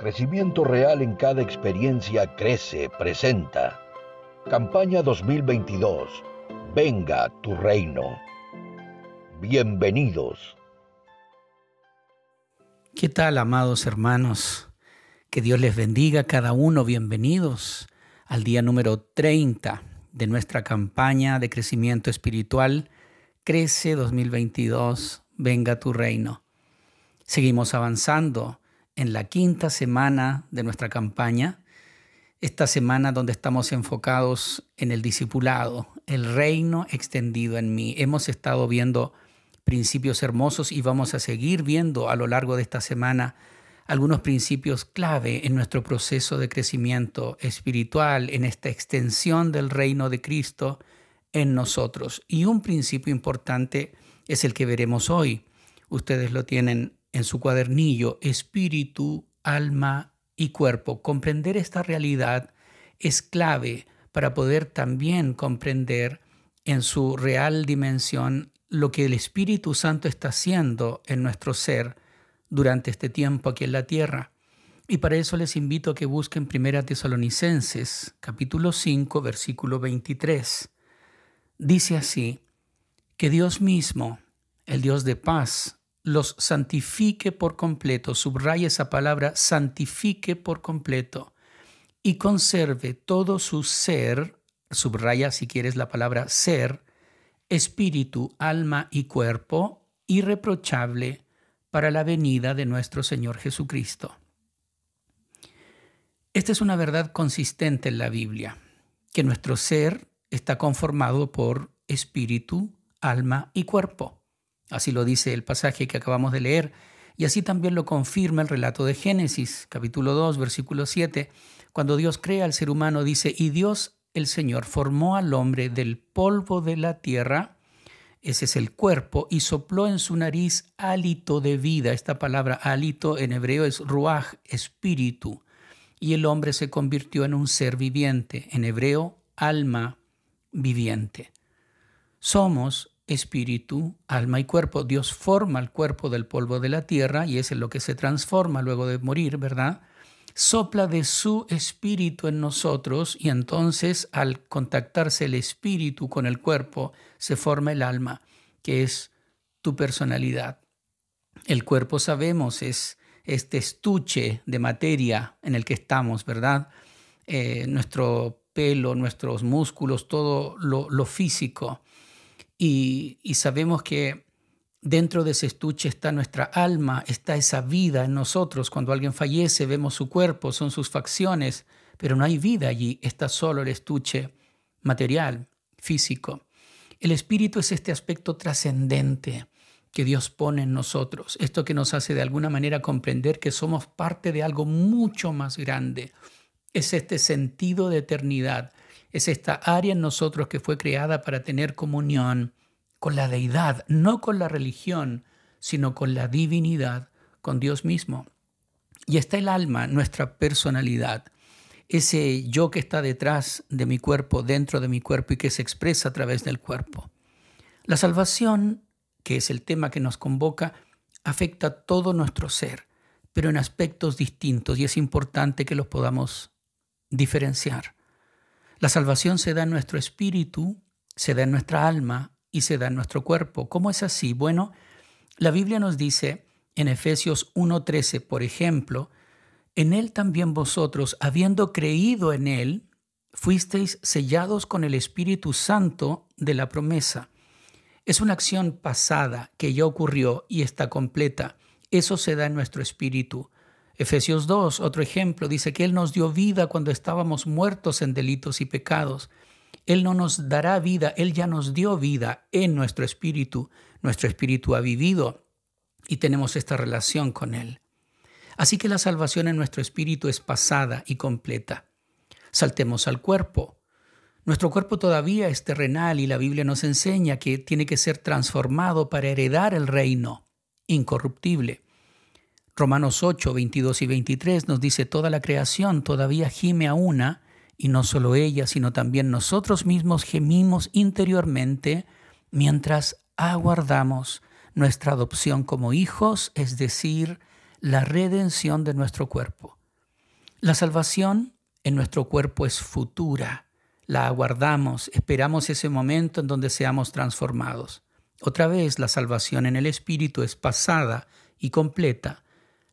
Crecimiento Real en cada experiencia crece, presenta. Campaña 2022. Venga tu reino. Bienvenidos. ¿Qué tal, amados hermanos? Que Dios les bendiga cada uno. Bienvenidos al día número 30 de nuestra campaña de crecimiento espiritual. Crece 2022. Venga tu reino. Seguimos avanzando en la quinta semana de nuestra campaña, esta semana donde estamos enfocados en el discipulado, el reino extendido en mí. Hemos estado viendo principios hermosos y vamos a seguir viendo a lo largo de esta semana algunos principios clave en nuestro proceso de crecimiento espiritual, en esta extensión del reino de Cristo en nosotros. Y un principio importante es el que veremos hoy. Ustedes lo tienen en su cuadernillo espíritu, alma y cuerpo. Comprender esta realidad es clave para poder también comprender en su real dimensión lo que el Espíritu Santo está haciendo en nuestro ser durante este tiempo aquí en la tierra. Y para eso les invito a que busquen 1 Tesalonicenses, capítulo 5, versículo 23. Dice así, que Dios mismo, el Dios de paz, los santifique por completo, subraya esa palabra, santifique por completo, y conserve todo su ser, subraya si quieres la palabra ser, espíritu, alma y cuerpo, irreprochable para la venida de nuestro Señor Jesucristo. Esta es una verdad consistente en la Biblia, que nuestro ser está conformado por espíritu, alma y cuerpo. Así lo dice el pasaje que acabamos de leer. Y así también lo confirma el relato de Génesis, capítulo 2, versículo 7, cuando Dios crea al ser humano, dice, y Dios el Señor formó al hombre del polvo de la tierra, ese es el cuerpo, y sopló en su nariz hálito de vida. Esta palabra hálito en hebreo es ruach, espíritu. Y el hombre se convirtió en un ser viviente, en hebreo alma viviente. Somos espíritu, alma y cuerpo. Dios forma el cuerpo del polvo de la tierra y es en lo que se transforma luego de morir, ¿verdad? Sopla de su espíritu en nosotros y entonces al contactarse el espíritu con el cuerpo se forma el alma, que es tu personalidad. El cuerpo sabemos es este estuche de materia en el que estamos, ¿verdad? Eh, nuestro pelo, nuestros músculos, todo lo, lo físico y, sabemos que dentro de ese estuche está nuestra alma, está esa vida en nosotros. Cuando alguien fallece vemos su cuerpo, son sus facciones, pero no hay vida allí, está solo el estuche material, físico. El espíritu es este aspecto trascendente que Dios pone en nosotros, esto que nos hace de alguna manera comprender que somos parte de algo mucho más grande. Es este sentido de eternidad es esta área en nosotros que fue creada para tener comunión con la deidad, no con la religión, sino con la divinidad, con Dios mismo. Y está el alma, nuestra personalidad, ese yo que está detrás de mi cuerpo, dentro de mi cuerpo y que se expresa a través del cuerpo. La salvación, que es el tema que nos convoca, afecta todo nuestro ser, pero en aspectos distintos y es importante que los podamos diferenciar. La salvación se da en nuestro espíritu, se da en nuestra alma y se da en nuestro cuerpo. ¿Cómo es así? Bueno, la Biblia nos dice en Efesios 1.13, por ejemplo, en Él también vosotros, habiendo creído en Él, fuisteis sellados con el Espíritu Santo de la promesa. Es una acción pasada que ya ocurrió y está completa. Eso se da en nuestro espíritu. Efesios 2, otro ejemplo, dice que Él nos dio vida cuando estábamos muertos en delitos y pecados. Él no nos dará vida, Él ya nos dio vida en nuestro espíritu. Nuestro espíritu ha vivido y tenemos esta relación con Él. Así que la salvación en nuestro espíritu es pasada y completa. Saltemos al cuerpo. Nuestro cuerpo todavía es terrenal y la Biblia nos enseña que tiene que ser transformado para heredar el reino incorruptible. Romanos 8, 22 y 23 nos dice, toda la creación todavía gime a una, y no solo ella, sino también nosotros mismos gemimos interiormente mientras aguardamos nuestra adopción como hijos, es decir, la redención de nuestro cuerpo. La salvación en nuestro cuerpo es futura, la aguardamos, esperamos ese momento en donde seamos transformados. Otra vez, la salvación en el Espíritu es pasada y completa.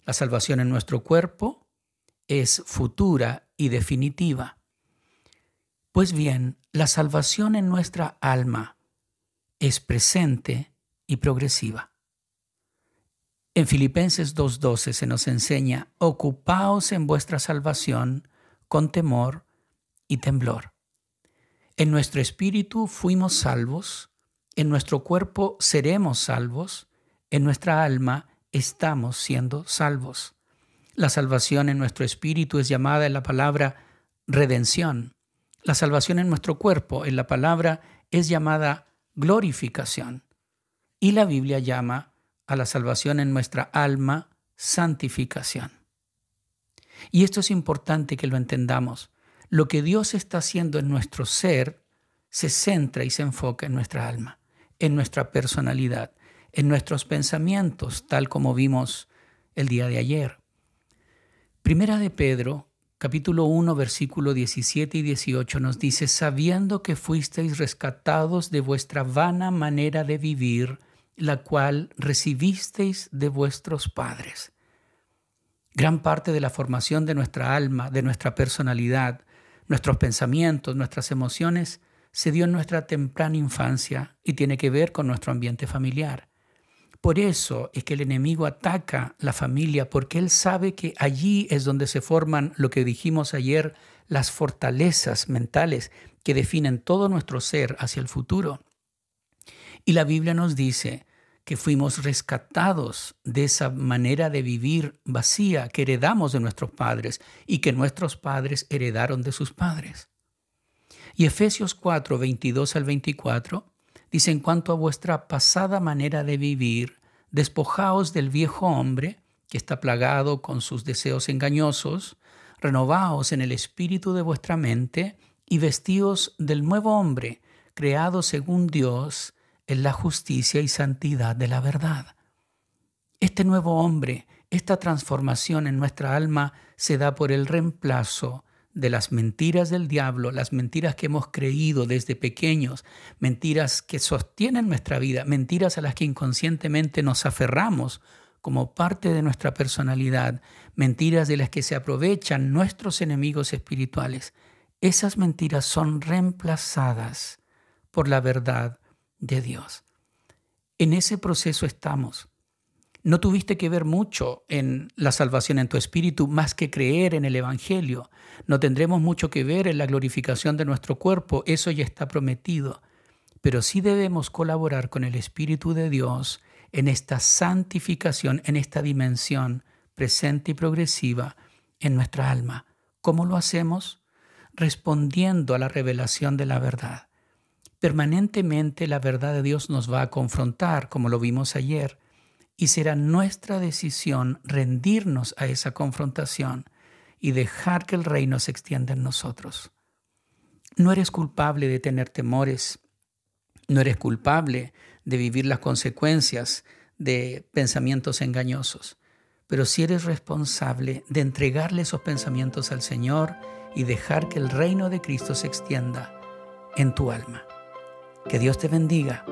La salvación en nuestro cuerpo es futura y definitiva. Pues bien, la salvación en nuestra alma es presente y progresiva. En Filipenses 2.12 se nos enseña, ocupaos en vuestra salvación con temor y temblor. En nuestro espíritu fuimos salvos, en nuestro cuerpo seremos salvos, en nuestra alma estamos siendo salvos. La salvación en nuestro espíritu es llamada en la palabra redención. La salvación en nuestro cuerpo en la palabra es llamada glorificación. Y la Biblia llama a la salvación en nuestra alma, santificación. Y esto es importante que lo entendamos. Lo que Dios está haciendo en nuestro ser se centra y se enfoca en nuestra alma, en nuestra personalidad, en nuestros pensamientos, tal como vimos el día de ayer. Primera de Pedro, capítulo 1, versículo 17 y 18 nos dice, sabiendo que fuisteis rescatados de vuestra vana manera de vivir, la cual recibisteis de vuestros padres. Gran parte de la formación de nuestra alma, de nuestra personalidad, nuestros pensamientos, nuestras emociones, se dio en nuestra temprana infancia y tiene que ver con nuestro ambiente familiar. Por eso es que el enemigo ataca la familia, porque él sabe que allí es donde se forman lo que dijimos ayer, las fortalezas mentales que definen todo nuestro ser hacia el futuro. Y la Biblia nos dice que fuimos rescatados de esa manera de vivir vacía que heredamos de nuestros padres y que nuestros padres heredaron de sus padres. Y Efesios 4, 22 al 24 dice, en cuanto a vuestra pasada manera de vivir, despojaos del viejo hombre que está plagado con sus deseos engañosos, renovaos en el espíritu de vuestra mente y vestíos del nuevo hombre, creado según Dios, en la justicia y santidad de la verdad. Este nuevo hombre, esta transformación en nuestra alma se da por el reemplazo de las mentiras del diablo, las mentiras que hemos creído desde pequeños, mentiras que sostienen nuestra vida, mentiras a las que inconscientemente nos aferramos como parte de nuestra personalidad, mentiras de las que se aprovechan nuestros enemigos espirituales. Esas mentiras son reemplazadas por la verdad de Dios. En ese proceso estamos. No tuviste que ver mucho en la salvación en tu espíritu más que creer en el Evangelio. No tendremos mucho que ver en la glorificación de nuestro cuerpo, eso ya está prometido. Pero sí debemos colaborar con el Espíritu de Dios en esta santificación, en esta dimensión presente y progresiva en nuestra alma. ¿Cómo lo hacemos? Respondiendo a la revelación de la verdad. Permanentemente la verdad de Dios nos va a confrontar, como lo vimos ayer, y será nuestra decisión rendirnos a esa confrontación y dejar que el reino se extienda en nosotros. No eres culpable de tener temores, no eres culpable de vivir las consecuencias de pensamientos engañosos, pero sí eres responsable de entregarle esos pensamientos al Señor y dejar que el reino de Cristo se extienda en tu alma. Que Dios te bendiga